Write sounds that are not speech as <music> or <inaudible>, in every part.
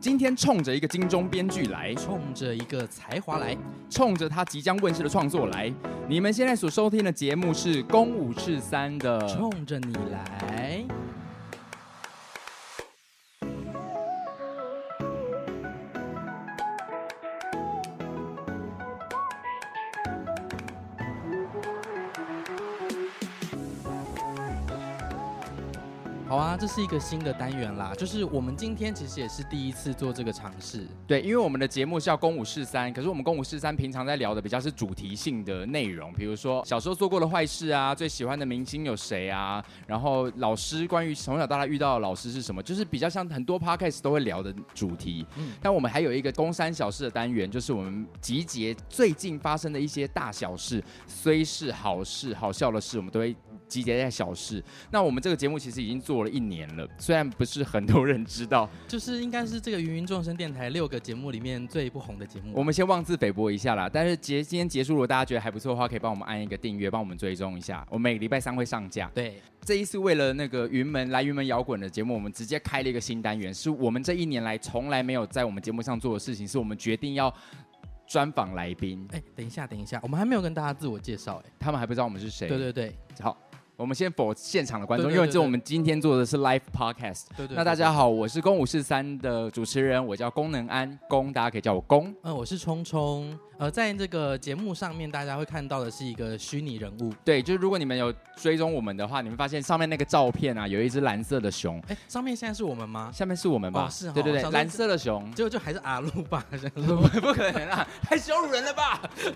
今天冲着一个金钟编剧来，冲着一个才华来，冲着他即将问世的创作来。你们现在所收听的节目是《公五是三》的，冲着你来。是一个新的单元啦，就是我们今天其实也是第一次做这个尝试。对，因为我们的节目是叫公五是三，可是我们公五是三平常在聊的比较是主题性的内容，比如说小时候做过的坏事啊，最喜欢的明星有谁啊，然后老师关于从小到大遇到的老师是什么，就是比较像很多 podcast 都会聊的主题。嗯，但我们还有一个公三小事的单元，就是我们集结最近发生的一些大小事，虽是好事、好笑的事，我们都会。集结在小事。那我们这个节目其实已经做了一年了，虽然不是很多人知道，<laughs> 就是应该是这个芸芸众生电台六个节目里面最不红的节目。我们先妄自菲薄一下啦。但是结今天结束，如果大家觉得还不错的话，可以帮我们按一个订阅，帮我们追踪一下。我们每个礼拜三会上架。对，这一次为了那个云门来云门摇滚的节目，我们直接开了一个新单元，是我们这一年来从来没有在我们节目上做的事情，是我们决定要专访来宾。哎，等一下，等一下，我们还没有跟大家自我介绍，哎，他们还不知道我们是谁。对对对，好。我们先 for 现场的观众，因为这我们今天做的是 live podcast。对对，对，那大家好，我是公五四三的主持人，我叫功能安，龚大家可以叫我龚。嗯，我是聪聪。呃，在这个节目上面，大家会看到的是一个虚拟人物。对，就是如果你们有追踪我们的话，你们发现上面那个照片啊，有一只蓝色的熊。哎，上面现在是我们吗？下面是我们吧？哦、是、哦。对对对，蓝色的熊。结果就还是阿鲁吧？不可能啊，太羞辱人了吧？<laughs>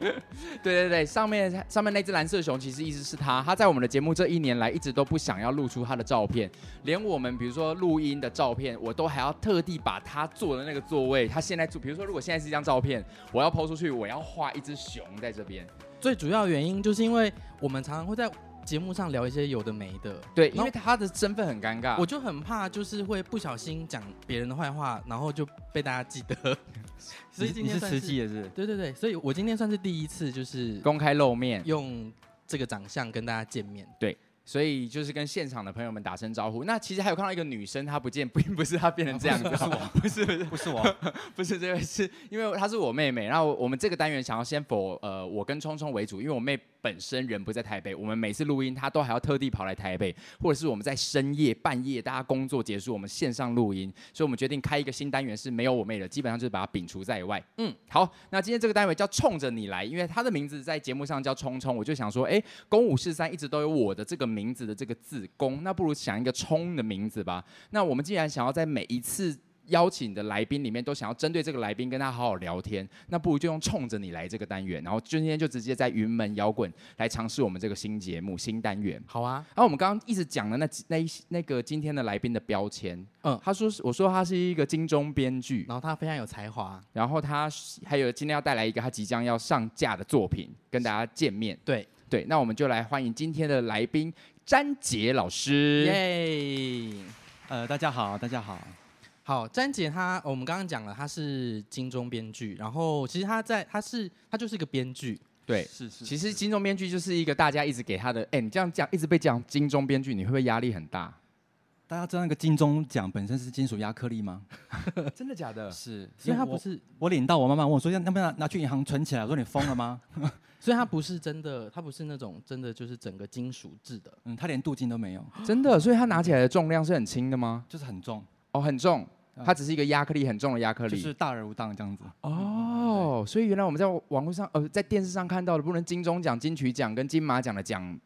对对对，上面上面那只蓝色的熊，其实一直是他，他在我们的节目这一年来一直都不想要露出他的照片，连我们比如说录音的照片，我都还要特地把他坐的那个座位，他现在坐，比如说如果现在是一张照片，我要 PO 出去。我要画一只熊在这边，最主要原因就是因为我们常常会在节目上聊一些有的没的，对，因为他的身份很尴尬，我就很怕就是会不小心讲别人的坏话，然后就被大家记得。<laughs> 所以今天是是实际的是，对对对，所以我今天算是第一次就是公开露面，用这个长相跟大家见面，对。所以就是跟现场的朋友们打声招呼。那其实还有看到一个女生，她不见，并不是她变成这样 <laughs> 子，不是不是不是我，<laughs> 不是这位，是因为她是我妹妹。然后我们这个单元想要先 for 呃我跟聪聪为主，因为我妹。本身人不在台北，我们每次录音，他都还要特地跑来台北，或者是我们在深夜半夜，大家工作结束，我们线上录音，所以我们决定开一个新单元，是没有我妹的，基本上就是把它摒除在外。嗯，好，那今天这个单元叫冲着你来，因为他的名字在节目上叫冲冲，我就想说，哎，公五四三一直都有我的这个名字的这个字公，那不如想一个冲的名字吧。那我们既然想要在每一次。邀请的来宾里面都想要针对这个来宾跟他好好聊天，那不如就用冲着你来这个单元，然后今天就直接在云门摇滚来尝试我们这个新节目新单元。好啊，然后我们刚刚一直讲的那那一那个今天的来宾的标签，嗯，他说是我说他是一个金钟编剧，然后他非常有才华，然后他还有今天要带来一个他即将要上架的作品跟大家见面。对对，那我们就来欢迎今天的来宾詹杰老师。耶，呃，大家好，大家好。好，詹姐她，我们刚刚讲了，她是金钟编剧，然后其实她在，她是她就是一个编剧，对，是是。其实金钟编剧就是一个大家一直给她的，哎，你这样讲一直被讲金钟编剧，你会不会压力很大？大家知道那个金钟奖本身是金属亚克力吗？<laughs> 真的假的？是，所以他不是。我领到，我妈妈问我说要要不要拿去银行存起来？我说你疯了吗？<laughs> 所以他不是真的，他不是那种真的就是整个金属制的，嗯，他连镀金都没有，真的。所以他拿起来的重量是很轻的吗？就是很重。哦，很重，它只是一个亚克力很重的亚克力，就是大而无当这样子。哦，所以原来我们在网络上，呃，在电视上看到的，不论金钟奖、金曲奖跟金马奖的奖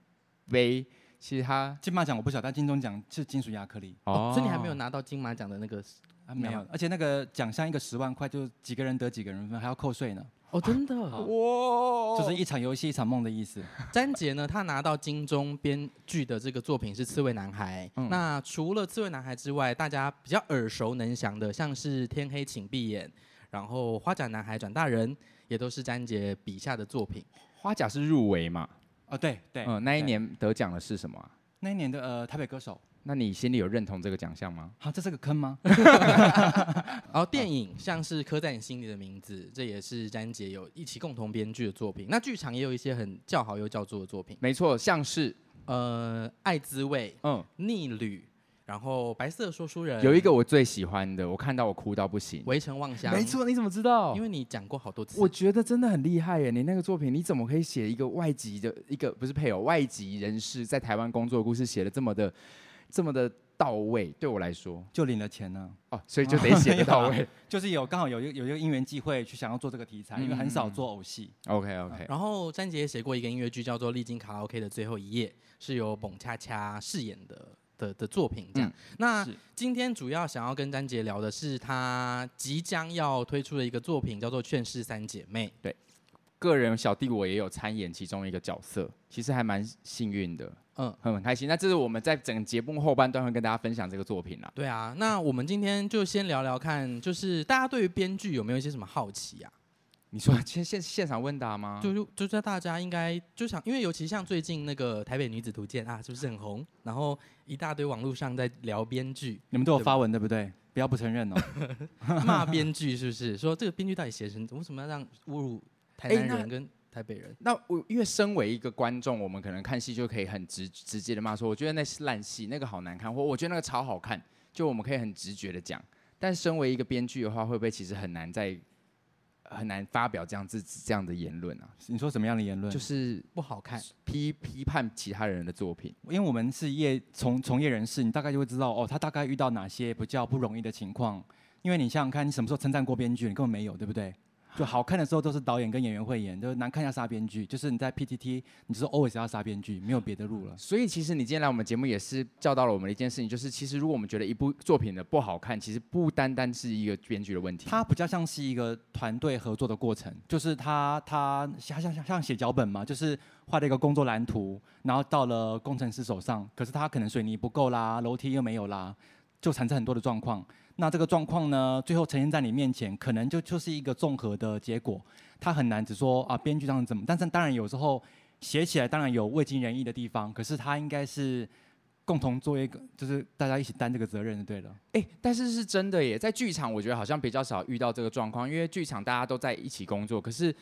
杯，其实它金马奖我不晓得，但金钟奖是金属亚克力。哦，所以你还没有拿到金马奖的那个？啊，没有，而且那个奖项一个十万块，就几个人得几个人分，还要扣税呢。哦，真的哇，就是一场游戏一场梦的意思。詹杰呢，他拿到金钟编剧的这个作品是《刺猬男孩》。嗯。那除了《刺猬男孩》之外，大家比较耳熟能详的，像是《天黑请闭眼》，然后《花甲男孩转大人》，也都是詹杰笔下的作品。花甲是入围嘛？哦，对对。嗯，那一年得奖的是什么？那一年的呃，台北歌手。那你心里有认同这个奖项吗？好，这是个坑吗？然 <laughs> 后电影像是刻在你心里的名字，这也是詹杰有一起共同编剧的作品。那剧场也有一些很叫好又叫座的作品，没错，像是呃《爱滋味》、嗯《逆旅》、然后白色说书人有一个我最喜欢的，我看到我哭到不行。围城望乡，没错，你怎么知道？因为你讲过好多次。我觉得真的很厉害耶！你那个作品，你怎么可以写一个外籍的一个不是配偶外籍人士在台湾工作的故事，写的这么的这么的到位？对我来说，就领了钱呢。哦，所以就得写的 <laughs> 到位。<laughs> 就是有刚好有一有一个因缘机会去想要做这个题材，嗯、因为很少做偶戏。OK OK、嗯。然后詹杰也写过一个音乐剧，叫做《历经卡拉 OK 的最后一夜》，是由蹦恰恰饰演的。的的作品这样，嗯、那今天主要想要跟詹杰聊的是他即将要推出的一个作品，叫做《劝世三姐妹》。对，个人小弟我也有参演其中一个角色，其实还蛮幸运的，嗯，很很开心。那这是我们在整个节目后半段会跟大家分享这个作品啦。对啊，那我们今天就先聊聊看，就是大家对于编剧有没有一些什么好奇啊？你说现现现场问答吗？就就就在大家应该就想，因为尤其像最近那个《台北女子图鉴》啊，是不是很红？然后一大堆网络上在聊编剧，你们都有发文对不对？不要不承认哦，<laughs> 骂编剧是不是？说这个编剧到底写成，为什么要这样侮辱台南人跟台北人？那我因为身为一个观众，我们可能看戏就可以很直直接的骂说，我觉得那是烂戏，那个好难看，或我觉得那个超好看，就我们可以很直觉的讲。但身为一个编剧的话，会不会其实很难在？很难发表这样子这样的言论啊！你说什么样的言论？就是不好看，批批判其他人的作品。因为我们是业从从业人士，你大概就会知道哦，他大概遇到哪些比较不容易的情况。因为你想想看，你什么时候称赞过编剧？你根本没有，对不对？就好看的时候都是导演跟演员会演，就是难看要杀编剧。就是你在 PTT，你就是 always 要杀编剧，没有别的路了。所以其实你今天来我们节目也是教导了我们的一件事情，就是其实如果我们觉得一部作品的不好看，其实不单单是一个编剧的问题，它比较像是一个团队合作的过程。就是他他像像像写脚本嘛，就是画了一个工作蓝图，然后到了工程师手上，可是他可能水泥不够啦，楼梯又没有啦，就产生很多的状况。那这个状况呢，最后呈现在你面前，可能就就是一个综合的结果。他很难只说啊，编剧这样怎么？但是当然有时候写起来当然有未尽人意的地方，可是他应该是共同做一个，就是大家一起担这个责任就对了。哎、但是是真的耶，在剧场我觉得好像比较少遇到这个状况，因为剧场大家都在一起工作。可是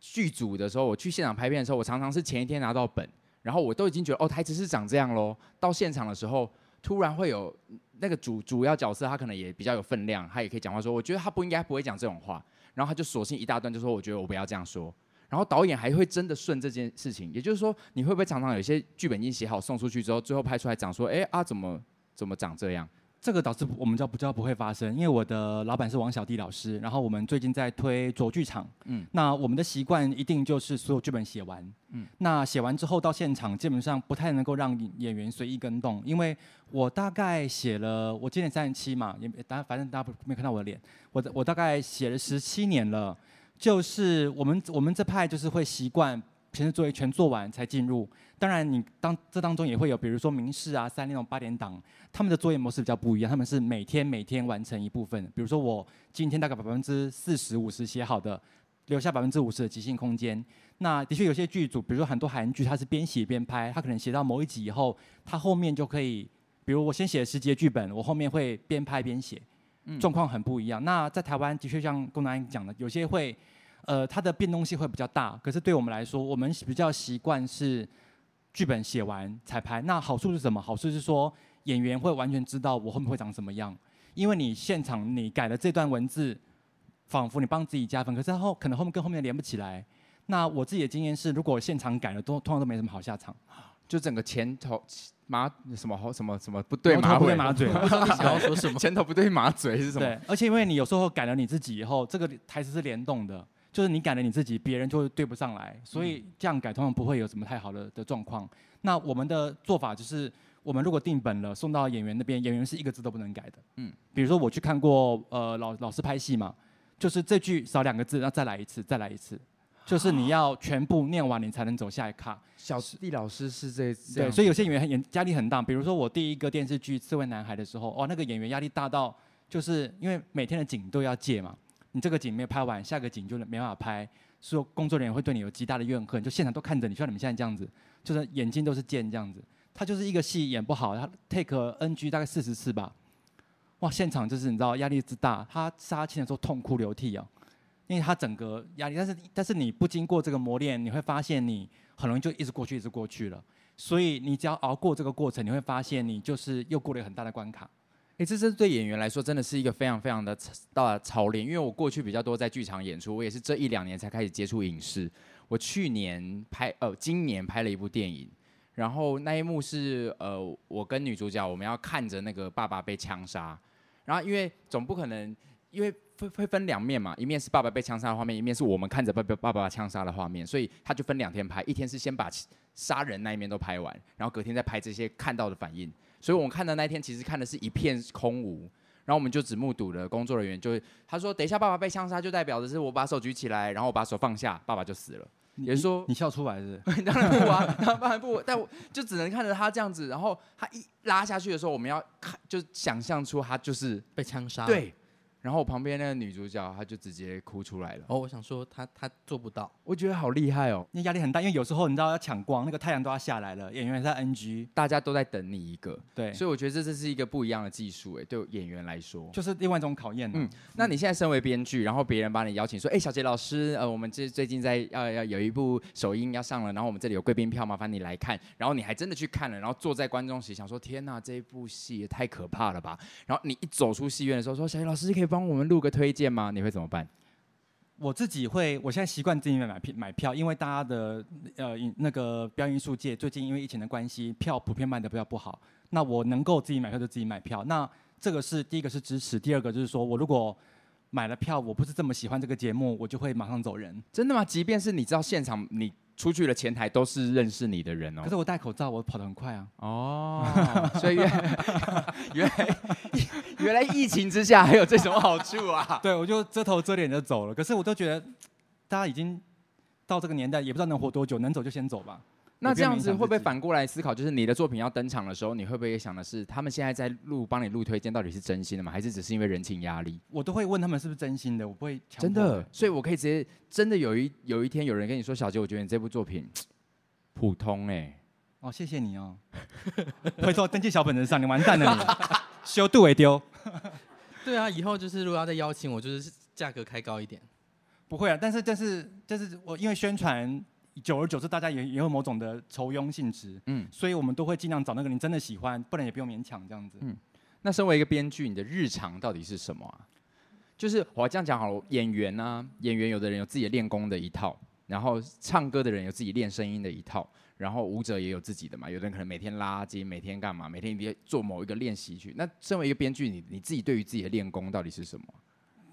剧组的时候，我去现场拍片的时候，我常常是前一天拿到本，然后我都已经觉得哦，台词是长这样喽。到现场的时候，突然会有。那个主主要角色他可能也比较有分量，他也可以讲话说，我觉得他不应该不会讲这种话，然后他就索性一大段就说，我觉得我不要这样说，然后导演还会真的顺这件事情，也就是说，你会不会常常有些剧本已经写好送出去之后，最后拍出来讲说，哎啊怎么怎么长这样？这个导致我们叫不叫不会发生，因为我的老板是王小弟老师，然后我们最近在推卓剧场，嗯，那我们的习惯一定就是所有剧本写完，嗯，那写完之后到现场基本上不太能够让演员随意更动，因为我大概写了，我今年三十七嘛，也大家反正大家没看到我的脸，我我大概写了十七年了，就是我们我们这派就是会习惯。平时作业全做完才进入，当然你当这当中也会有，比如说明视啊、三立那种八点档，他们的作业模式比较不一样，他们是每天每天完成一部分。比如说我今天大概百分之四十五十写好的，留下百分之五十的即兴空间。那的确有些剧组，比如说很多韩剧，它是边写边拍，他可能写到某一集以后，他后面就可以，比如我先写十集的剧本，我后面会边拍边写，状况很不一样。那在台湾的确像龚南讲的，有些会。呃，它的变动性会比较大，可是对我们来说，我们比较习惯是剧本写完彩排。那好处是什么？好处是说演员会完全知道我后面会长什么样，因为你现场你改了这段文字，仿佛你帮自己加分，可是后可能后面跟后面连不起来。那我自己的经验是，如果现场改了，都通常都没什么好下场，就整个前头马什么什么什么不对马不对马嘴，<laughs> 你想要说什么？前头不对马嘴是什么？对，而且因为你有时候改了你自己以后，这个台词是联动的。就是你改了你自己，别人就会对不上来，所以这样改通常不会有什么太好的的状况。那我们的做法就是，我们如果定本了送到演员那边，演员是一个字都不能改的。嗯，比如说我去看过呃老老师拍戏嘛，就是这句少两个字，那再来一次，再来一次，就是你要全部念完你才能走下一卡。小弟老师是这对，所以有些演员演压力很大。比如说我第一个电视剧《刺猬男孩》的时候，哦，那个演员压力大到就是因为每天的景都要借嘛。你这个景没有拍完，下个景就没办法拍，所以工作人员会对你有极大的怨恨，就现场都看着你，像你们现在这样子，就是眼睛都是剑这样子。他就是一个戏演不好，他 take NG 大概四十次吧，哇，现场就是你知道压力之大，他杀青的时候痛哭流涕啊，因为他整个压力，但是但是你不经过这个磨练，你会发现你很容易就一直过去，一直过去了。所以你只要熬过这个过程，你会发现你就是又过了很大的关卡。哎，这是对演员来说真的是一个非常非常的大的操练，因为我过去比较多在剧场演出，我也是这一两年才开始接触影视。我去年拍，呃，今年拍了一部电影，然后那一幕是，呃，我跟女主角我们要看着那个爸爸被枪杀，然后因为总不可能，因为会会分两面嘛，一面是爸爸被枪杀的画面，一面是我们看着爸爸爸爸枪杀的画面，所以他就分两天拍，一天是先把杀人那一面都拍完，然后隔天再拍这些看到的反应。所以我们看的那一天，其实看的是一片空无，然后我们就只目睹了工作人员就他说，等一下爸爸被枪杀，就代表的是我把手举起来，然后我把手放下，爸爸就死了。你也是说你笑出来是，是？当然不啊，当然不，但我就只能看着他这样子，然后他一拉下去的时候，我们要看就想象出他就是被枪杀。对。然后我旁边那个女主角，她就直接哭出来了。哦，我想说她她做不到，我觉得好厉害哦，那压力很大，因为有时候你知道要抢光，那个太阳都要下来了，演员在 NG，大家都在等你一个。对，所以我觉得这这是一个不一样的技术，哎，对演员来说，就是另外一种考验。嗯，那你现在身为编剧，然后别人把你邀请说，哎，小杰老师，呃，我们这最近在要要有一部首映要上了，然后我们这里有贵宾票，麻烦你来看。然后你还真的去看了，然后坐在观众席想说，天哪，这一部戏也太可怕了吧。然后你一走出戏院的时候说，小杰老师可以帮我们录个推。荐吗？你会怎么办？我自己会，我现在习惯自己买票买票，因为大家的呃那个表演艺术界最近因为疫情的关系，票普遍卖的比较不好。那我能够自己买票就自己买票。那这个是第一个是支持，第二个就是说我如果买了票，我不是这么喜欢这个节目，我就会马上走人。真的吗？即便是你知道现场你。出去的，前台都是认识你的人哦。可是我戴口罩，我跑得很快啊。哦，<laughs> 所以原 <laughs> 原来 <laughs> 原来疫情之下还有这种好处啊。对，我就遮头遮脸的走了。可是我都觉得，大家已经到这个年代，也不知道能活多久，能走就先走吧。那这样子会不会反过来思考？就是你的作品要登场的时候，你会不会也想的是，他们现在在录帮你录推荐，到底是真心的吗？还是只是因为人情压力？我都会问他们是不是真心的，我不会真的。所以我可以直接真的有一有一天有人跟你说，小杰，我觉得你这部作品 <tsk> 普通哎、欸。哦，谢谢你哦。回头登记小本子上，你完蛋了你，修度为丢。对啊，以后就是如果要再邀请我，就是价格开高一点。不会啊，但是但是但是我因为宣传。久而久之，大家也也有某种的仇庸性质，嗯，所以我们都会尽量找那个你真的喜欢，不然也不用勉强这样子。嗯，那身为一个编剧，你的日常到底是什么啊？就是我这样讲好了，演员呢、啊，演员有的人有自己练功的一套，然后唱歌的人有自己练声音的一套，然后舞者也有自己的嘛。有的人可能每天拉筋，每天干嘛，每天一定做某一个练习去。那身为一个编剧，你你自己对于自己的练功到底是什么？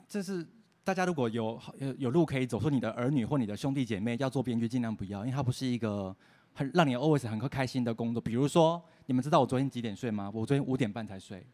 这是。大家如果有有有路可以走，说你的儿女或你的兄弟姐妹要做编剧，尽量不要，因为它不是一个很让你 always 很开心的工作。比如说，你们知道我昨天几点睡吗？我昨天五点半才睡。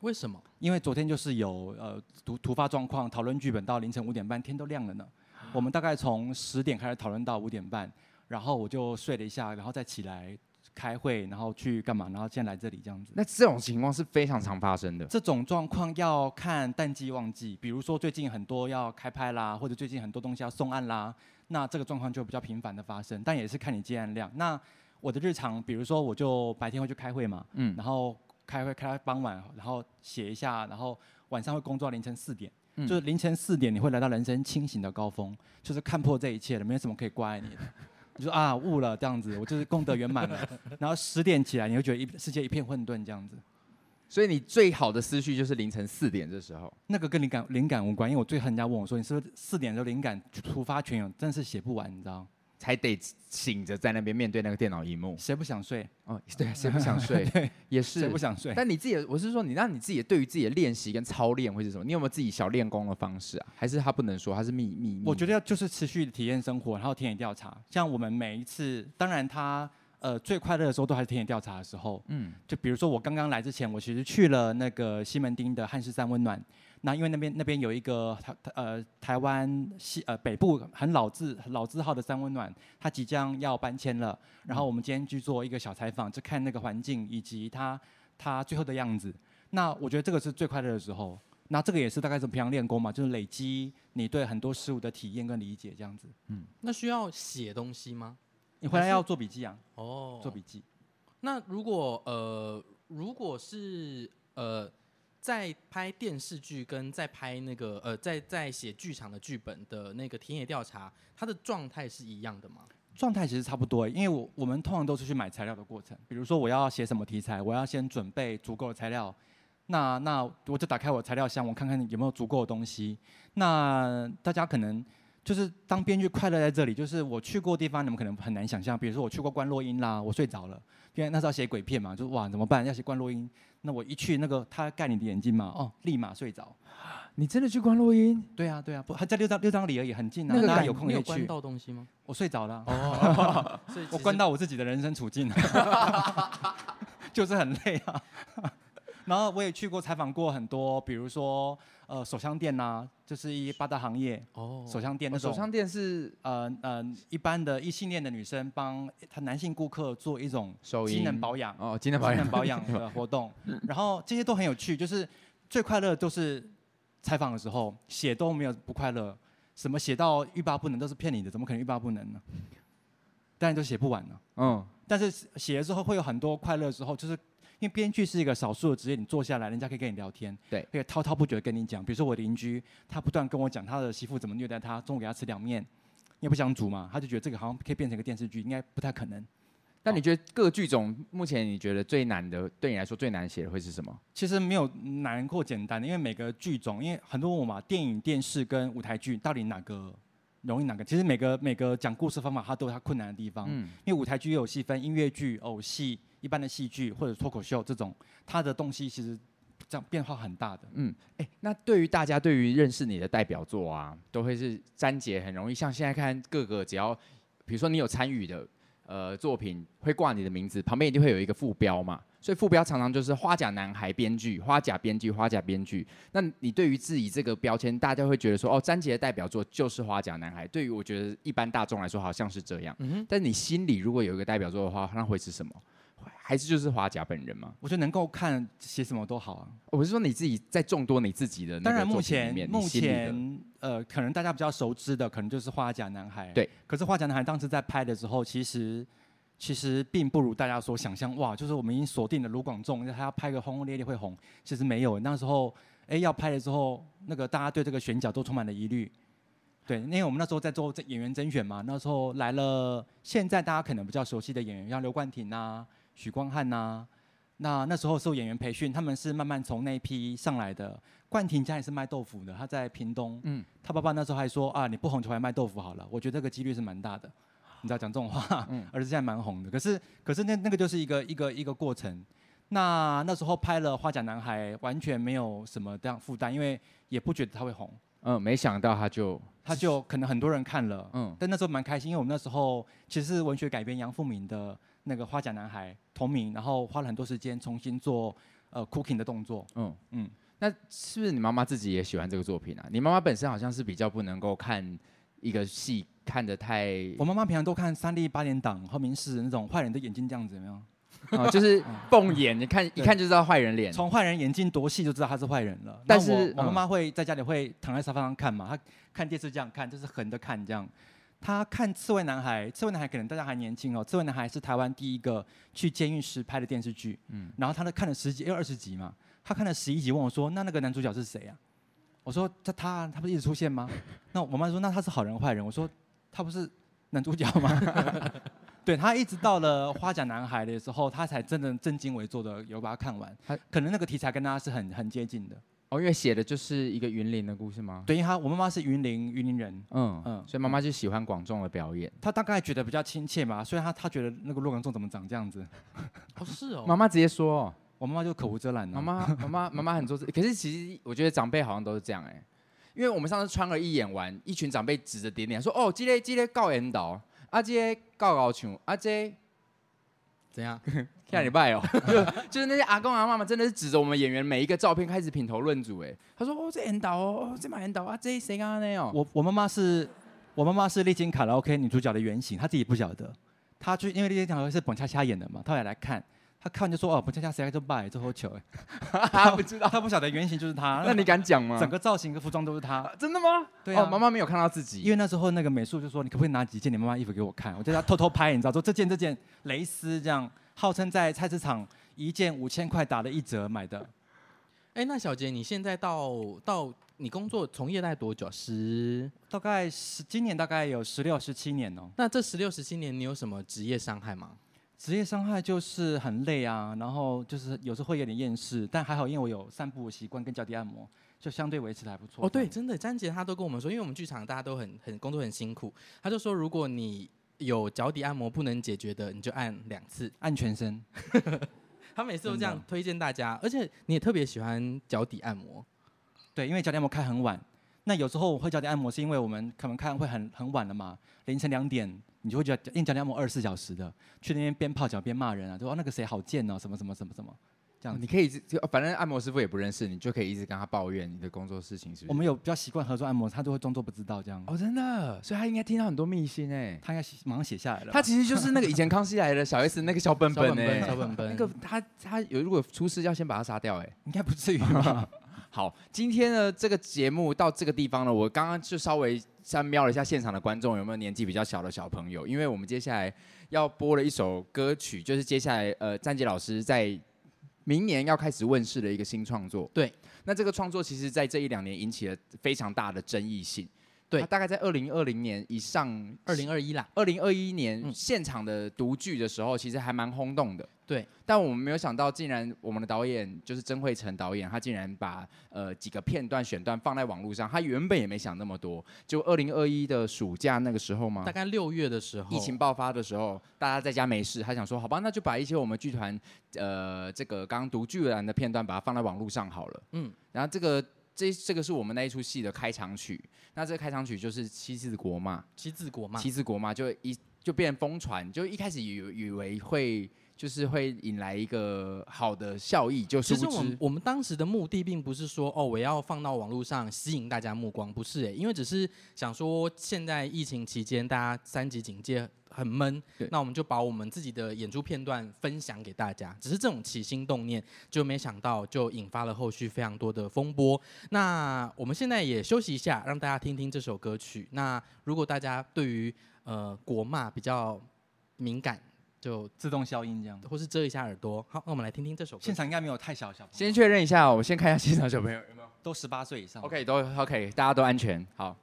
为什么？因为昨天就是有呃突突发状况，讨论剧本到凌晨五点半，天都亮了呢。我们大概从十点开始讨论到五点半，然后我就睡了一下，然后再起来。开会，然后去干嘛？然后现在来这里这样子。那这种情况是非常常发生的。这种状况要看淡季旺季，比如说最近很多要开拍啦，或者最近很多东西要送案啦，那这个状况就比较频繁的发生。但也是看你接案量。那我的日常，比如说我就白天会去开会嘛，嗯，然后开会开到傍晚，然后写一下，然后晚上会工作到凌晨四点，嗯，就是凌晨四点你会来到人生清醒的高峰，就是看破这一切了，没有什么可以怪你的。你说啊，悟了这样子，我就是功德圆满了。<laughs> 然后十点起来，你会觉得一世界一片混沌这样子。所以你最好的思绪就是凌晨四点这时候。那个跟灵感灵感无关，因为我最恨人家问我说，你是不是四点的时候灵感突发全涌，真是写不完，你知道。才得醒着在那边面对那个电脑荧幕，谁不想睡？哦，<laughs> 对，谁不想睡？<laughs> 对，也是谁不想睡？但你自己，我是说，你让你自己对于自己的练习跟操练会是什么？你有没有自己小练功的方式啊？还是他不能说，他是秘密？我觉得要就是持续的体验生活，然后田野调查。像我们每一次，当然他呃最快乐的时候都还是田野调查的时候。嗯，就比如说我刚刚来之前，我其实去了那个西门町的汉室山温暖。那因为那边那边有一个台呃台湾西呃北部很老字老字号的三温暖，它即将要搬迁了。然后我们今天去做一个小采访，就看那个环境以及它它最后的样子。那我觉得这个是最快乐的时候。那这个也是大概是平常练功嘛，就是累积你对很多事物的体验跟理解这样子。嗯，那需要写东西吗？你回来要做笔记啊。哦，做笔记。那如果呃如果是呃。在拍电视剧跟在拍那个呃，在在写剧场的剧本的那个田野调查，它的状态是一样的吗？状态其实差不多，因为我我们通常都是去买材料的过程。比如说我要写什么题材，我要先准备足够的材料。那那我就打开我材料箱，我看看有没有足够的东西。那大家可能就是当编剧快乐在这里，就是我去过的地方，你们可能很难想象。比如说我去过观落阴啦，我睡着了，因为那时候写鬼片嘛，就哇怎么办？要写观落阴，那我一去那个他盖你的眼睛嘛，哦，立马睡着。你真的去关录音？对啊，对啊，不还在六张六张里而已，很近啊。那大家有空也去。关到东西吗？我睡着了。<laughs> 哦，我关到我自己的人生处境了，<laughs> 就是很累啊。然后我也去过采访过很多，比如说呃手枪店呐，就是一八大行业哦，手枪店那种。手枪店是呃呃一般的异性恋的女生帮她男性顾客做一种机能保养哦，机能保养保养的活动。<laughs> 然后这些都很有趣，就是最快乐都是。采访的时候写都没有不快乐，什么写到欲罢不能都是骗你的，怎么可能欲罢不能呢？当然都写不完了。嗯，但是写了之后会有很多快乐的时候，就是因为编剧是一个少数的职业，你坐下来，人家可以跟你聊天，对，可以滔滔不绝的跟你讲。比如说我邻居，他不断跟我讲他的媳妇怎么虐待他，中午给他吃凉面，也不想煮嘛，他就觉得这个好像可以变成一个电视剧，应该不太可能。但你觉得各剧种目前你觉得最难的，对你来说最难写的会是什么？其实没有难或简单的，因为每个剧种，因为很多问我嘛，电影、电视跟舞台剧到底哪个容易哪个？其实每个每个讲故事方法它都有它困难的地方。嗯。因为舞台剧也有细分，音乐剧、偶戏、一般的戏剧或者脱口秀这种，它的东西其实这样变化很大的。嗯。哎，那对于大家对于认识你的代表作啊，都会是詹杰很容易，像现在看各个只要，比如说你有参与的。呃，作品会挂你的名字，旁边一定会有一个副标嘛，所以副标常常就是花甲男孩编剧、花甲编剧、花甲编剧。那你对于自己这个标签，大家会觉得说，哦，詹杰的代表作就是花甲男孩。对于我觉得一般大众来说，好像是这样。嗯哼。但你心里如果有一个代表作的话，那会是什么？还是就是花甲本人吗？我觉得能够看写什么都好啊。我是说你自己在众多你自己的当然目前目前呃，可能大家比较熟知的，可能就是花甲男孩。对。可是花甲男孩当时在拍的时候，其实其实并不如大家所想象。哇，就是我们已经锁定了卢广仲，他要拍个轰轰烈烈会红，其实没有。那时候哎要拍的时候，那个大家对这个选角都充满了疑虑。对，因为我们那时候在做演员甄选嘛，那时候来了现在大家可能比较熟悉的演员，像刘冠廷啊。许光汉呐、啊，那那时候受演员培训，他们是慢慢从那一批上来的。冠廷家也是卖豆腐的，他在屏东。嗯，他爸爸那时候还说啊，你不红就来卖豆腐好了。我觉得这个几率是蛮大的，你知道讲这种话。嗯，儿子现在蛮红的，可是可是那那个就是一个一个一个过程。那那时候拍了《花甲男孩》，完全没有什么这样负担，因为也不觉得他会红。嗯，没想到他就他就可能很多人看了。嗯，但那时候蛮开心，因为我们那时候其实是文学改编杨富闵的。那个花甲男孩同名，然后花了很多时间重新做呃 cooking 的动作。嗯嗯，那是不是你妈妈自己也喜欢这个作品啊？你妈妈本身好像是比较不能够看一个戏看得太……我妈妈平常都看三立八点档，后面是那种坏人的眼睛这样子，有没有？哦，就是 <laughs> 凤眼，你看一看就知道坏人脸，从坏人眼睛夺戏就知道他是坏人了。但是我妈妈会在家里会躺在沙发上看嘛，她看电视这样看，就是横着看这样。他看《刺猬男孩》，《刺猬男孩》可能大家还年轻哦，《刺猬男孩》是台湾第一个去监狱时拍的电视剧。嗯，然后他呢看了十集，又二十集嘛，他看了十一集，问我说：“那那个男主角是谁啊？”我说：“他他他不是一直出现吗？” <laughs> 那我妈说：“那他是好人坏人？”我说：“他不是男主角吗？” <laughs> 对，他一直到了《花甲男孩》的时候，他才真的正襟危坐的有把它看完。他可能那个题材跟他是很很接近的。哦，因为写的就是一个云林的故事吗？对，因为他我妈妈是云林云林人，嗯嗯，所以妈妈就喜欢广仲的表演。她大概觉得比较亲切嘛，所以她她觉得那个陆广仲怎么长这样子？哦，是哦。妈妈直接说，我妈妈就口无遮拦。妈妈妈妈妈妈很做作，可是其实我觉得长辈好像都是这样哎，因为我们上次川儿一演完，一群长辈指着点点说，哦，这个这个高演导，啊这个高高唱，啊这。怎样？下礼拜哦，就 <laughs> 就是那些阿公阿妈们真的是指着我们演员每一个照片开始品头论足哎。他说：“哦，这演导哦，这马演导啊，这谁刚刚那样？”我我妈妈是，我妈妈是丽晶卡拉 OK 女主角的原型，她自己不晓得。她就因为丽晶卡拉 OK 是彭恰恰演的嘛，她也来看。她看完就说：“哦，彭恰恰谁来就拜，最后球哎。<laughs> ”她不知道，她不晓得原型就是她。<laughs> 那你敢讲吗？整个造型跟服装都是她。真的吗？对啊。妈妈没有看到自己，因为那时候那个美术就说：“你可不可以拿几件你妈妈衣服给我看？”我就她偷偷拍，你知道，说这件这件蕾丝这样。号称在菜市场一件五千块打了一折买的，哎，那小杰，你现在到到你工作从业大概多久？十大概十，今年大概有十六、十七年哦。那这十六、十七年，你有什么职业伤害吗？职业伤害就是很累啊，然后就是有时候会有点厌世，但还好，因为我有散步的习惯跟脚底按摩，就相对维持的还不错。哦，对，真的，詹杰他都跟我们说，因为我们剧场大家都很很工作很辛苦，他就说如果你有脚底按摩不能解决的，你就按两次，按全身。<laughs> 他每次都这样推荐大家，而且你也特别喜欢脚底按摩。对，因为脚底按摩开很晚，那有时候我会脚底按摩是因为我们可能开会很很晚了嘛，凌晨两点。你就会觉得，因为脚底按摩二十四小时的，去那边边泡脚边骂人啊，就说那个谁好贱哦，什么什么什么什么，这样。你可以就反正按摩师傅也不认识你，就可以一直跟他抱怨你的工作事情，是不是？我们有比较习惯合作按摩，他都会装作不知道这样。哦，真的，所以他应该听到很多秘辛哎，他应该马上写下来了。他其实就是那个以前康熙来了小 S 那个小本本哎，小本本。那个他他有如果出事要先把他杀掉哎，应该不至于吧？<laughs> 好，今天呢这个节目到这个地方了，我刚刚就稍微先瞄了一下现场的观众有没有年纪比较小的小朋友，因为我们接下来要播了一首歌曲，就是接下来呃詹杰老师在明年要开始问世的一个新创作。对，那这个创作其实在这一两年引起了非常大的争议性。对，大概在二零二零年以上，二零二一啦，二零二一年现场的独剧的时候，其实还蛮轰动的。对，但我们没有想到，竟然我们的导演就是曾慧成导演，他竟然把呃几个片段选段放在网络上。他原本也没想那么多，就二零二一的暑假那个时候嘛，大概六月的时候，疫情爆发的时候，大家在家没事，他想说，好吧，那就把一些我们剧团呃这个刚刚读剧完的片段，把它放在网络上好了。嗯，然后这个。这这个是我们那一出戏的开场曲，那这个开场曲就是七字国骂，七字国骂，七字国骂就一就变疯传，就一开始以以为会就是会引来一个好的效益，就是其实我们我们当时的目的并不是说哦我要放到网络上吸引大家目光，不是诶，因为只是想说现在疫情期间大家三级警戒。很闷，那我们就把我们自己的演出片段分享给大家。只是这种起心动念，就没想到就引发了后续非常多的风波。那我们现在也休息一下，让大家听听这首歌曲。那如果大家对于呃国骂比较敏感，就自动消音这样，或是遮一下耳朵。好，那我们来听听这首歌。现场应该没有太小小朋友。先确认一下，我先看一下现场小朋友有没有都十八岁以上。OK，都 OK，大家都安全。好。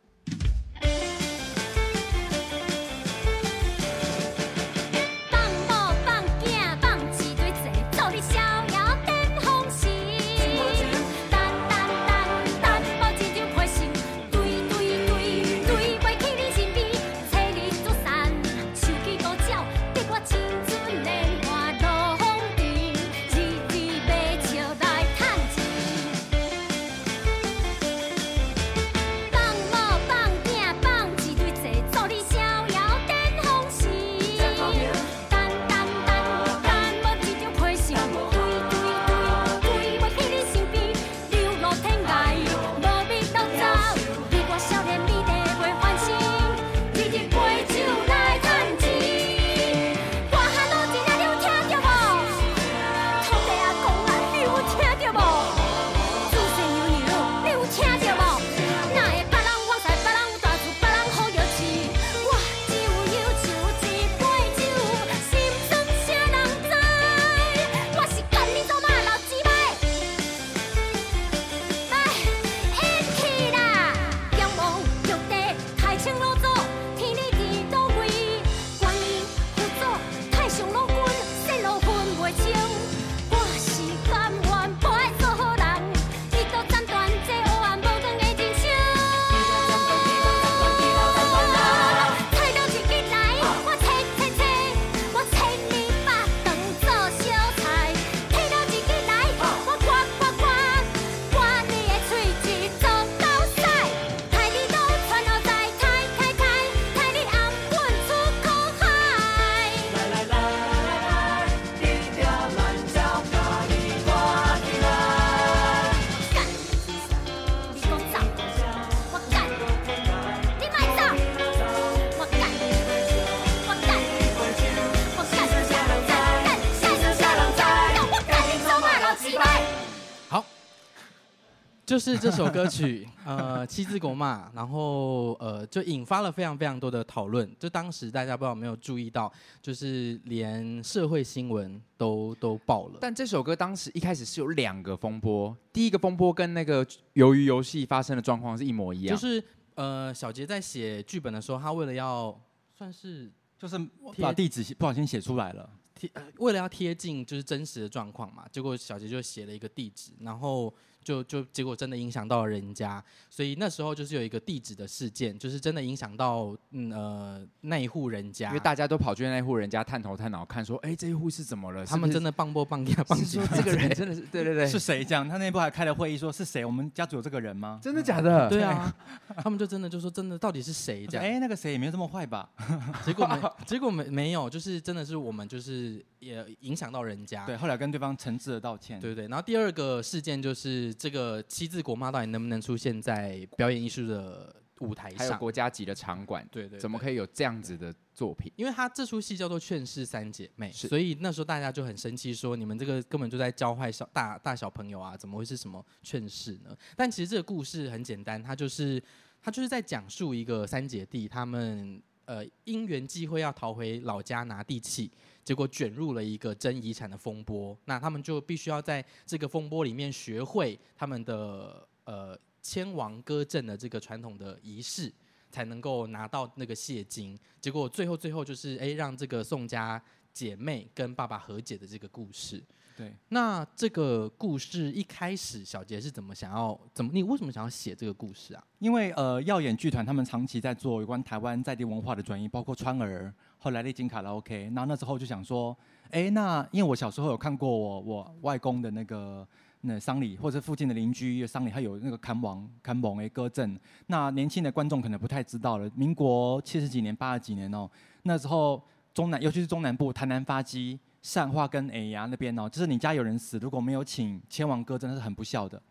就是这首歌曲，呃，七字国骂，然后呃，就引发了非常非常多的讨论。就当时大家不知道有没有注意到，就是连社会新闻都都爆了。但这首歌当时一开始是有两个风波，第一个风波跟那个鱿鱼游戏发生的状况是一模一样。就是呃，小杰在写剧本的时候，他为了要算是就是把地址不小心写出来了。贴为了要贴近就是真实的状况嘛，结果小杰就写了一个地址，然后。就就结果真的影响到了人家，所以那时候就是有一个地址的事件，就是真的影响到嗯呃那一户人家，因为大家都跑去那一户人家探头探脑看说，哎这一户是怎么了？他们真的棒波棒呀棒说这个人真的是对对对是谁这样？他内部还开了会议说是谁？我们家族有这个人吗？真的假的？对啊，<laughs> 他们就真的就说真的到底是谁这样？哎那个谁也没有这么坏吧？<laughs> 结果没 <laughs> 结果没没有，就是真的是我们就是也影响到人家。对，后来跟对方诚挚的道歉。对对，然后第二个事件就是。这个七字国骂到底能不能出现在表演艺术的舞台上？还有国家级的场馆，对，对对，怎么可以有这样子的作品？因为他这出戏叫做《劝世三姐妹》，所以那时候大家就很生气，说你们这个根本就在教坏小大大小朋友啊，怎么会是什么劝世呢？但其实这个故事很简单，它就是它就是在讲述一个三姐弟，他们呃因缘际会要逃回老家拿地契。结果卷入了一个争遗产的风波，那他们就必须要在这个风波里面学会他们的呃牵亡割赠的这个传统的仪式，才能够拿到那个谢金。结果最后最后就是哎，让这个宋家姐妹跟爸爸和解的这个故事。对，那这个故事一开始小杰是怎么想要怎么？你为什么想要写这个故事啊？因为呃，耀眼剧团他们长期在做有关台湾在地文化的转移，包括川儿。后来丽晶卡拉 OK，然后那时候就想说，哎，那因为我小时候有看过我我外公的那个那丧礼，或者附近的邻居的丧礼，还有那个看王看王诶歌阵。那年轻的观众可能不太知道了，民国七十几年八十几年哦，那时候中南尤其是中南部台南发基善化跟哎呀那边哦，就是你家有人死，如果没有请千王歌，真的是很不孝的。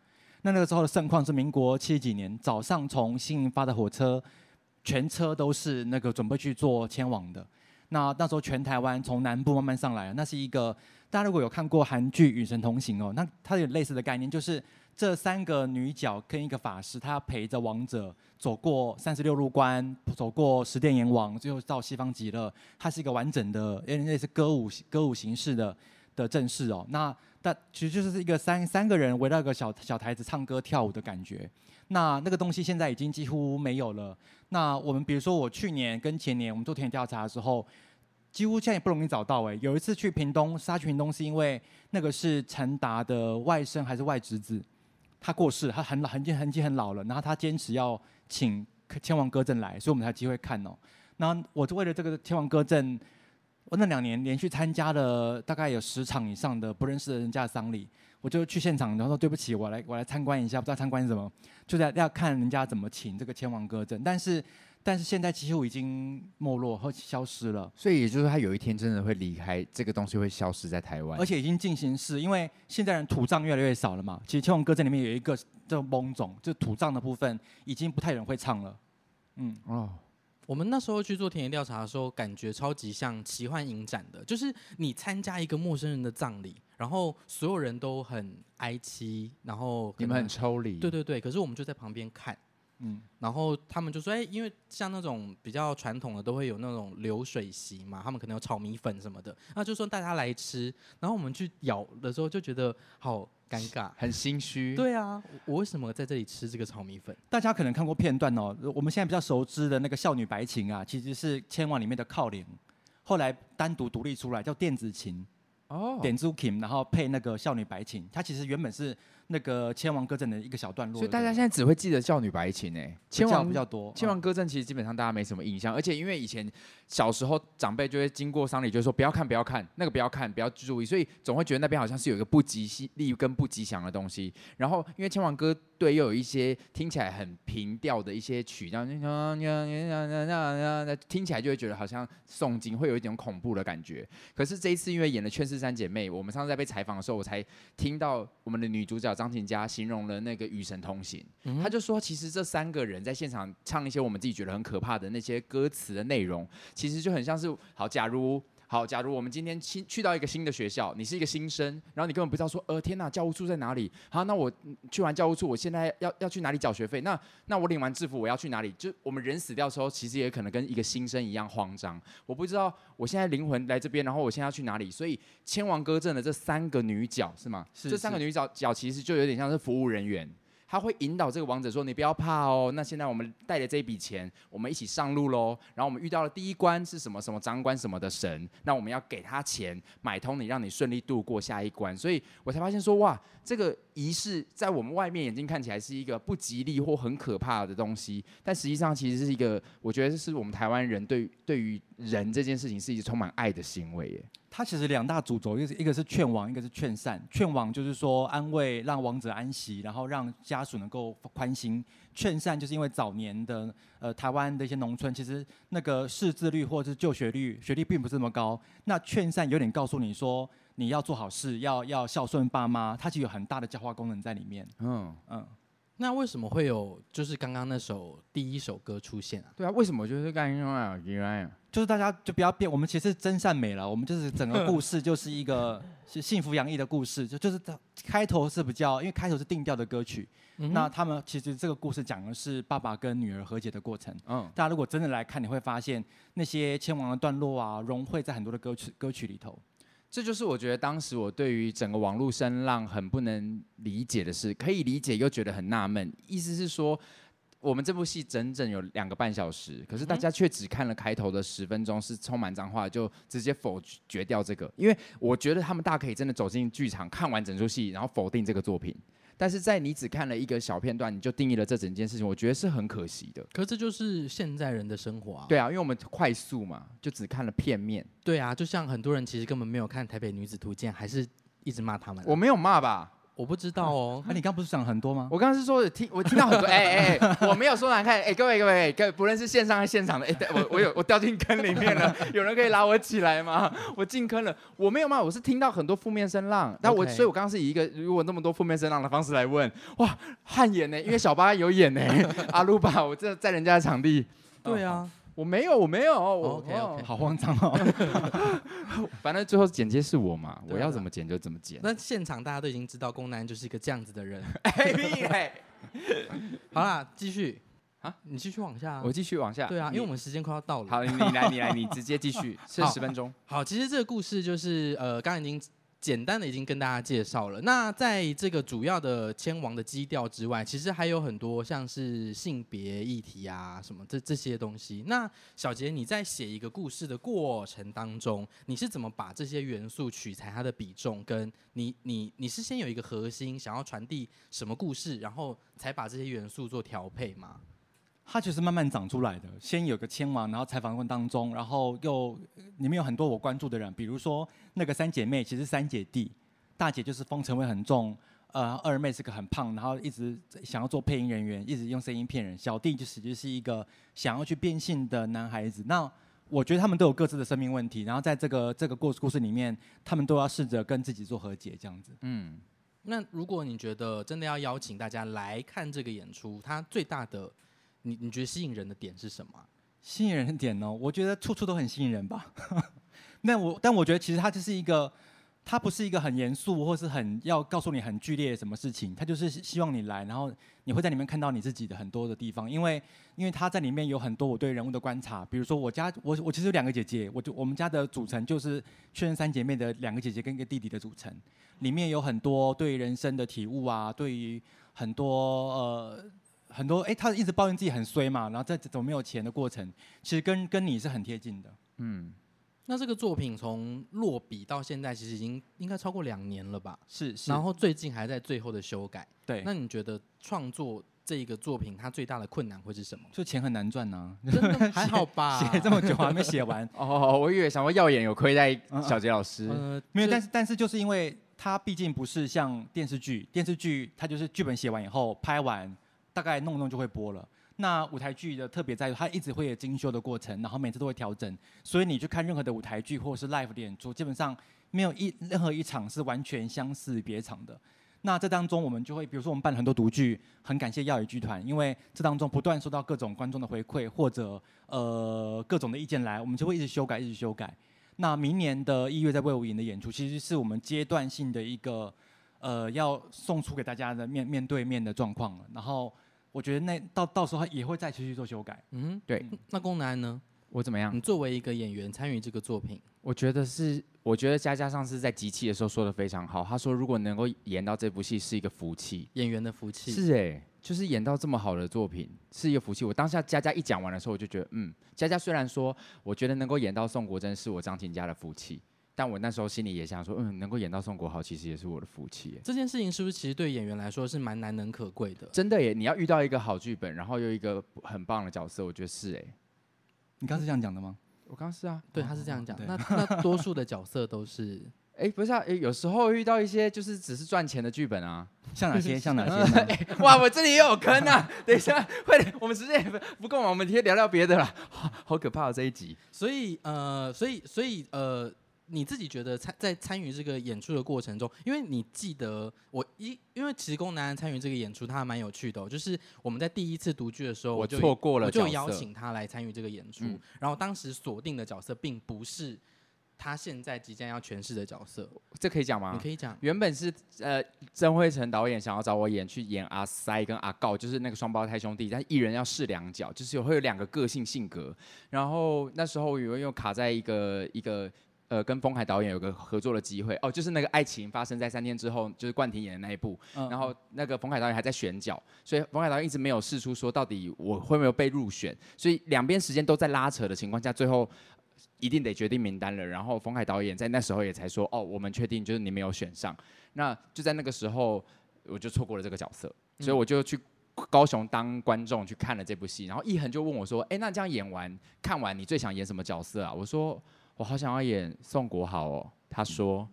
那那个时候的盛况是民国七几年，早上从新营发的火车，全车都是那个准备去做迁亡的。那那时候全台湾从南部慢慢上来，那是一个大家如果有看过韩剧《与神同行》哦，那它有类似的概念，就是这三个女角跟一个法师，他陪着王者走过三十六路关，走过十殿阎王，最后到西方极乐。它是一个完整的，有点类似歌舞歌舞形式的的阵势哦。那但其实就是一个三三个人围绕一个小小台子唱歌跳舞的感觉。那那个东西现在已经几乎没有了。那我们比如说，我去年跟前年我们做田野调查的时候，几乎现在也不容易找到。哎，有一次去屏东，杀去屏东是因为那个是陈达的外甥还是外侄子，他过世，他很老，很很很老了。然后他坚持要请牵亡歌阵来，所以我们才有机会看哦。那我就为了这个天王歌阵，我那两年连续参加了大概有十场以上的不认识的人家的丧礼。我就去现场，然后说对不起，我来我来参观一下，不知道参观什么，就在要看人家怎么请这个千王歌阵，但是但是现在几乎已经没落或消失了，所以也就是说他有一天真的会离开，这个东西会消失在台湾，而且已经进行式，因为现在人土葬越来越少了嘛。其实千王歌阵里面有一个这懵种，就土葬的部分已经不太有人会唱了，嗯哦。我们那时候去做田野调查的时候，感觉超级像奇幻影展的，就是你参加一个陌生人的葬礼，然后所有人都很哀戚，然后你们很抽离，对对对，可是我们就在旁边看，嗯，然后他们就说，哎，因为像那种比较传统的都会有那种流水席嘛，他们可能有炒米粉什么的，那就说大家来吃，然后我们去咬的时候就觉得好。尴尬，很心虚。对啊，我为什么在这里吃这个炒米粉？大家可能看过片段哦。我们现在比较熟知的那个少女白琴啊，其实是千王里面的靠脸，后来单独独立出来叫电子琴。哦，点珠琴，然后配那个少女白琴，它其实原本是。那个千王歌阵的一个小段落，所以大家现在只会记得少女白琴哎，千王比较多。千王歌阵其实基本上大家没什么印象，而且因为以前小时候长辈就会经过丧礼，就说不要看不要看那个不要看不要注意，所以总会觉得那边好像是有一个不吉利跟不吉祥的东西。然后因为千王歌队又有一些听起来很平调的一些曲，这样听起来就会觉得好像诵经会有一点恐怖的感觉。可是这一次因为演了《劝世三姐妹》，我们上次在被采访的时候，我才听到我们的女主角。张琴家形容了那个与神同行，他就说，其实这三个人在现场唱一些我们自己觉得很可怕的那些歌词的内容，其实就很像是好，假如好，假如我们今天新去到一个新的学校，你是一个新生，然后你根本不知道说，呃，天呐，教务处在哪里？好，那我去完教务处，我现在要要去哪里缴学费？那那我领完制服，我要去哪里？就我们人死掉的时候，其实也可能跟一个新生一样慌张。我不知道我现在灵魂来这边，然后我现在要去哪里？所以千王歌阵的这三个女角是吗？是，这三个女角角其实就有点像是服务人员。他会引导这个王者说：“你不要怕哦，那现在我们带着这笔钱，我们一起上路喽。然后我们遇到了第一关是什么？什么长官什么的神，那我们要给他钱买通你，让你顺利度过下一关。所以我才发现说，哇，这个仪式在我们外面眼睛看起来是一个不吉利或很可怕的东西，但实际上其实是一个，我觉得是我们台湾人对对于人这件事情是一个充满爱的行为耶。”它其实两大主轴，一个是一个是劝亡，一个是劝善。劝亡就是说安慰，让亡者安息，然后让家属能够宽心。劝善就是因为早年的呃台湾的一些农村，其实那个识字率或者是就学率学历并不是那么高。那劝善有点告诉你说，你要做好事，要要孝顺爸妈，它其实有很大的教化功能在里面。嗯嗯。那为什么会有就是刚刚那首第一首歌出现啊？对啊，为什么就是刚刚啊？就是大家就不要变，我们其实真善美了，我们就是整个故事就是一个是幸福洋溢的故事，就就是开头是比较，因为开头是定调的歌曲，嗯、那他们其实这个故事讲的是爸爸跟女儿和解的过程。嗯，大家如果真的来看，你会发现那些千王的段落啊，融汇在很多的歌曲歌曲里头。这就是我觉得当时我对于整个网络声浪很不能理解的事，可以理解又觉得很纳闷。意思是说，我们这部戏整整有两个半小时，可是大家却只看了开头的十分钟，是充满脏话，就直接否决掉这个。因为我觉得他们大可以真的走进剧场看完整出戏，然后否定这个作品。但是在你只看了一个小片段，你就定义了这整件事情，我觉得是很可惜的。可这就是现在人的生活啊。对啊，因为我们快速嘛，就只看了片面。对啊，就像很多人其实根本没有看《台北女子图鉴》，还是一直骂他们。我没有骂吧。我不知道哦，那、啊、你刚不是讲很多吗？我刚刚是说听，我听到很多，<laughs> 哎哎哎，我没有说难看，哎各位各位各位，不论是线上还是现场的，哎我我有我掉进坑里面了，<laughs> 有人可以拉我起来吗？我进坑了，我没有骂，我是听到很多负面声浪，但我.所以，我刚刚是以一个如果那么多负面声浪的方式来问，哇，汗颜呢，因为小巴有演呢，<laughs> 阿鲁巴，我这在人家的场地，对啊。哦我没有，我没有，我 OK OK，好慌张哦。<laughs> 反正最后剪接是我嘛，我要怎么剪就怎么剪。那现场大家都已经知道，宫南就是一个这样子的人。<laughs> <laughs> 好啦，继续啊，你继续往下。我继续往下。对啊，因为我们时间快要到了。好，你来，你来，你直接继续，剩十分钟。好，其实这个故事就是呃，刚刚已经。简单的已经跟大家介绍了。那在这个主要的千王的基调之外，其实还有很多像是性别议题啊什么这这些东西。那小杰，你在写一个故事的过程当中，你是怎么把这些元素取材它的比重？跟你你你是先有一个核心，想要传递什么故事，然后才把这些元素做调配吗？它就是慢慢长出来的。先有个千王，然后采访过程当中，然后又里面有很多我关注的人，比如说那个三姐妹，其实三姐弟，大姐就是风尘味很重，呃，二妹是个很胖，然后一直想要做配音人员，一直用声音骗人。小弟就是就是一个想要去变性的男孩子。那我觉得他们都有各自的生命问题，然后在这个这个故故事里面，他们都要试着跟自己做和解，这样子。嗯，那如果你觉得真的要邀请大家来看这个演出，它最大的你你觉得吸引人的点是什么？吸引人的点呢？我觉得处处都很吸引人吧。<laughs> 那我但我觉得其实它就是一个，它不是一个很严肃或是很要告诉你很剧烈什么事情，它就是希望你来，然后你会在里面看到你自己的很多的地方，因为因为它在里面有很多我对人物的观察，比如说我家我我其实有两个姐姐，我就我们家的组成就是确认三姐妹的两个姐姐跟一个弟弟的组成，里面有很多对人生的体悟啊，对于很多呃。很多哎，他一直抱怨自己很衰嘛，然后在这种没有钱的过程，其实跟跟你是很贴近的。嗯，那这个作品从落笔到现在，其实已经应该超过两年了吧？是，是。然后最近还在最后的修改。对。那你觉得创作这一个作品，它最大的困难会是什么？就钱很难赚呢、啊。真的还好吧？<laughs> 写这么久还没写完。<laughs> 哦，我以为想说耀眼有亏待小杰老师。嗯呃、没有，但是但是就是因为它毕竟不是像电视剧，电视剧它就是剧本写完以后拍完。大概弄弄就会播了。那舞台剧的特别在于，它一直会有精修的过程，然后每次都会调整。所以你去看任何的舞台剧或者是 live 的演出，基本上没有一任何一场是完全相似别场的。那这当中我们就会，比如说我们办了很多独剧，很感谢耀宇剧团，因为这当中不断收到各种观众的回馈或者呃各种的意见来，我们就会一直修改，一直修改。那明年的一月在魏武营的演出，其实是我们阶段性的一个呃要送出给大家的面面对面的状况了。然后我觉得那到到时候也会再继续做修改。嗯，对。那宫南呢？我怎么样？你作为一个演员参与这个作品，我觉得是，我觉得佳佳上次在集气的时候说的非常好。他说，如果能够演到这部戏是一个福气，演员的福气。是哎、欸，就是演到这么好的作品是一个福气。我当下佳佳一讲完的时候，我就觉得，嗯，佳佳虽然说我觉得能够演到宋国珍是我张庭家的福气，但我那时候心里也想说，嗯，能够演到宋国豪其实也是我的福气、欸。这件事情是不是其实对演员来说是蛮难能可贵的？真的耶，你要遇到一个好剧本，然后又一个很棒的角色，我觉得是哎、欸。你刚是这样讲的吗？我刚是啊，对，他是这样讲。那那多数的角色都是，<laughs> 哎，不是啊，有时候遇到一些就是只是赚钱的剧本啊，像哪些？像哪些？<laughs> 哇，我这里也有坑啊！等一下，快点，我们时间也不够嘛，我们直接聊聊别的啦。好，好可怕的这一集。所以呃，所以所以呃。你自己觉得参在参与这个演出的过程中，因为你记得我一，因为其实宫南参与这个演出，他还蛮有趣的、哦。就是我们在第一次读剧的时候，我错过了，我就邀请他来参与这个演出。嗯、然后当时锁定的角色并不是他现在即将要诠释的角色，这可以讲吗？你可以讲。原本是呃曾慧成导演想要找我演去演阿塞跟阿告，就是那个双胞胎兄弟，但一人要试两角，就是有会有两个个性性格。然后那时候因为又卡在一个一个。呃，跟冯海导演有个合作的机会哦，就是那个爱情发生在三天之后，就是冠廷演的那一部。嗯、然后那个冯海导演还在选角，所以冯海导演一直没有试出说到底我会没有被入选，所以两边时间都在拉扯的情况下，最后一定得决定名单了。然后冯海导演在那时候也才说哦，我们确定就是你没有选上。那就在那个时候，我就错过了这个角色，所以我就去高雄当观众去看了这部戏。然后一恒就问我说：“哎，那这样演完看完，你最想演什么角色啊？”我说。我好想要演宋国豪哦，他说，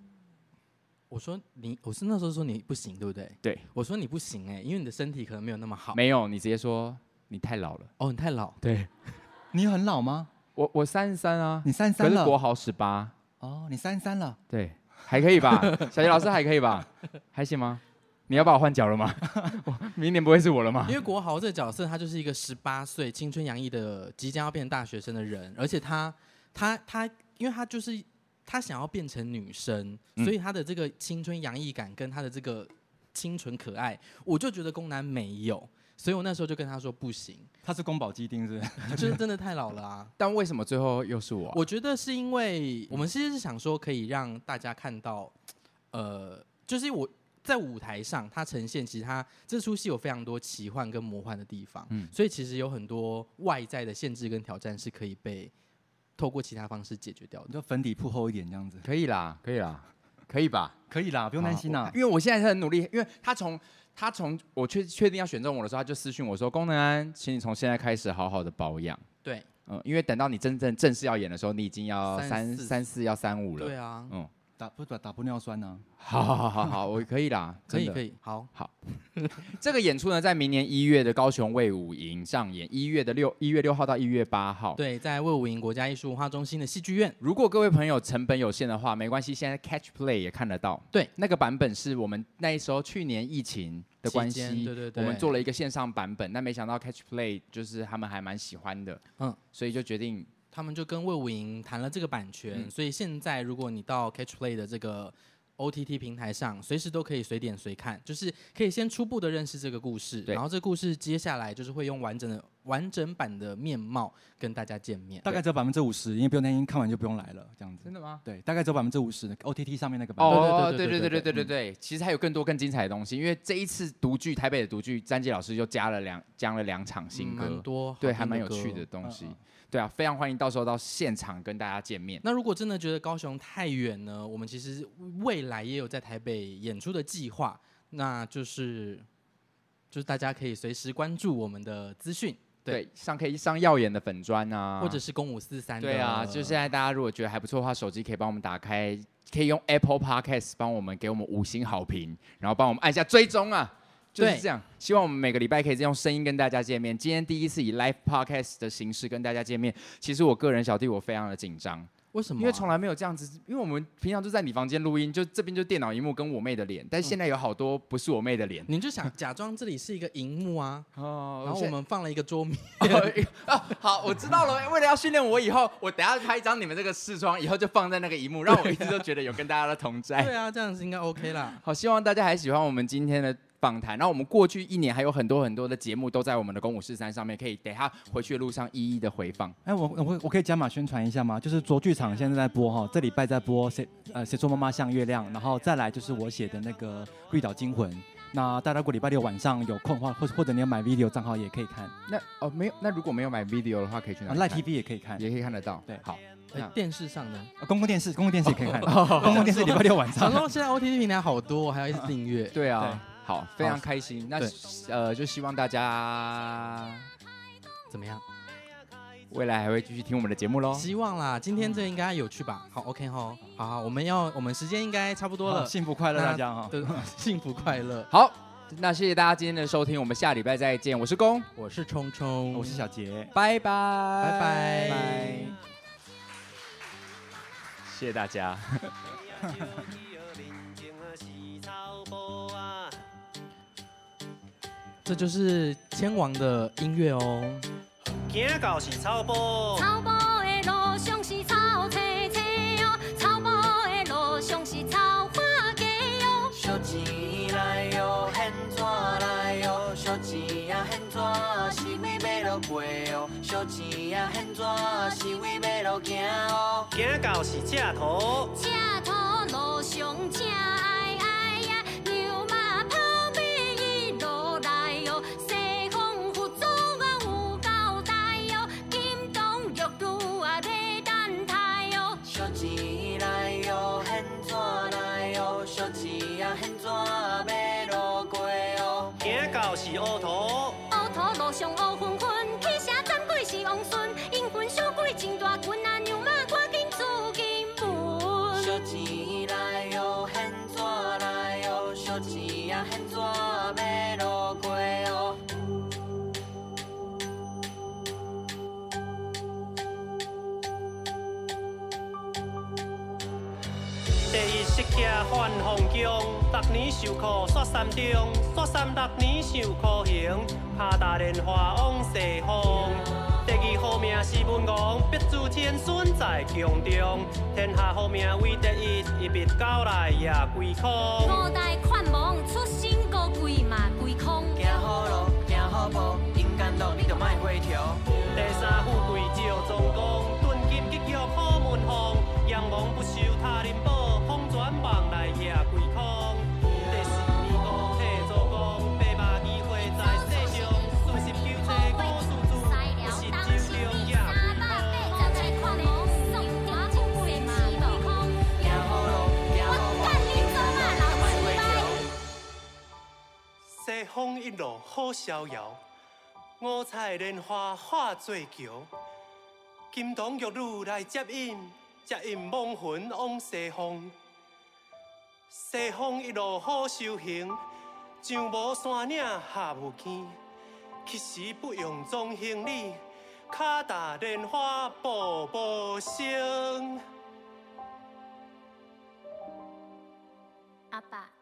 我说你，我是那时候说你不行，对不对？对，我说你不行哎，因为你的身体可能没有那么好。没有，你直接说你太老了。哦，你太老。对，你很老吗？我我三十三啊，你三十三了。可是国豪十八。哦，你三十三了。对，还可以吧？<laughs> 小杰老师还可以吧？还行吗？你要把我换角了吗？<laughs> 明年不会是我了吗？因为国豪这个角色，他就是一个十八岁青春洋溢的即将要变成大学生的人，而且他他他。他因为他就是他想要变成女生，嗯、所以他的这个青春洋溢感跟他的这个清纯可爱，我就觉得宫南没有，所以我那时候就跟他说不行。他是宫保鸡丁是？<laughs> 就是真的太老了啊！但为什么最后又是我、啊？我觉得是因为我们其实是想说可以让大家看到，呃，就是我在舞台上他呈现，其实他这出戏有非常多奇幻跟魔幻的地方，嗯，所以其实有很多外在的限制跟挑战是可以被。透过其他方式解决掉，你就粉底铺厚一点这样子，可以啦，可以啦，可以吧？可以啦，不用担心啦。因为我现在是很努力，因为他从他从我确确定要选中我的时候，他就私讯我说：“功能安，请你从现在开始好好的保养。”对，嗯，因为等到你真正正式要演的时候，你已经要三三四要三五了。对啊，嗯。打不打打玻尿酸呢？好好好好好，<laughs> 我可以啦，可以可以，好好。<laughs> 这个演出呢，在明年一月的高雄卫武营上演，一月的六一月六号到一月八号。对，在卫武营国家艺术文化中心的戏剧院。如果各位朋友成本有限的话，没关系，现在 Catch Play 也看得到。对，那个版本是我们那时候去年疫情的关系，对对对，我们做了一个线上版本，但没想到 Catch Play 就是他们还蛮喜欢的，嗯，所以就决定。他们就跟魏武营谈了这个版权，嗯、所以现在如果你到 Catch Play 的这个 OTT 平台上，随时都可以随点随看，就是可以先初步的认识这个故事，然后这个故事接下来就是会用完整的完整版的面貌跟大家见面，大概只有百分之五十，因为不用担心看完就不用来了，这样子。真的吗？对，大概只有百分之五十的 OTT 上面那个版本。哦，对对对对对对对，其实还有更多更精彩的东西，因为这一次独剧台北的独剧，詹杰老师又加了两加了两场新歌，嗯、多对，还蛮有趣的东西。嗯嗯对啊，非常欢迎到时候到现场跟大家见面。那如果真的觉得高雄太远呢？我们其实未来也有在台北演出的计划，那就是就是大家可以随时关注我们的资讯。对，上可以上耀眼的粉砖啊，或者是公五四三。对啊，就现在大家如果觉得还不错的话，手机可以帮我们打开，可以用 Apple Podcast 帮我们给我们五星好评，然后帮我们按下追踪啊。就是这样，希望我们每个礼拜可以用声音跟大家见面。今天第一次以 live podcast 的形式跟大家见面，其实我个人小弟我非常的紧张。为什么？因为从来没有这样子，因为我们平常都在你房间录音，就这边就电脑荧幕跟我妹的脸，但现在有好多不是我妹的脸。你就想假装这里是一个荧幕啊，哦，然后我们放了一个桌面。<laughs> 哦，好，我知道了。为了要训练我以后，我等下拍一张你们这个视窗，以后就放在那个荧幕，让我一直都觉得有跟大家的同在。<laughs> 对啊，这样子应该 OK 啦。好，希望大家还喜欢我们今天的。访谈，然后我们过去一年还有很多很多的节目都在我们的公五四三上面，可以等下回去的路上一一的回放。哎，我我我可以加码宣传一下吗？就是卓剧场现在在播哈，这礼拜在播谁呃谁说妈妈像月亮，然后再来就是我写的那个绿岛惊魂。那大家过礼拜六晚上有空的话，或或者你要买 video 账号也可以看。那哦没有，那如果没有买 video 的话，可以去哪里？Live TV 也可以看，也可以看得到。对，好。电视上呢？公共电视，公共电视也可以看。公共电视礼拜六晚上。然后现在 OTT 平台好多，还要一直订阅。对啊。好，非常开心。那呃，就希望大家怎么样？未来还会继续听我们的节目喽。希望啦，今天这应该有趣吧？好，OK 哈，好好，我们要我们时间应该差不多了。幸福快乐大家哈，对，幸福快乐。<laughs> <laughs> 好，那谢谢大家今天的收听，我们下礼拜再见。我是公，我是冲冲，我是小杰，拜拜，拜拜，谢谢大家。<laughs> 这就是天王的音乐哦。行到是草埔，草埔的路上是草青青哟，草埔的路上是草花家哟。小钱来哟，现怎来哟？小钱呀，现怎是为要落过哟？小钱呀，现怎是为要落行哦？行到是赤土，赤土路上正。范凤强六年受苦雪山中，雪山六年受苦行，拍打莲花往西方。第二好名是文王，必主天孙在宫中，天下好名为第一，一笔交来也归空。五代款王出身高贵嘛归空。行好路，行好步，阴间路你就莫回头。风一路好逍遥，五彩莲花化作桥，金童玉女来接引，接引亡魂往西方。西方一路好修行，上无山岭下无坑，去时不用装行李，脚踏莲花步步升。阿爸。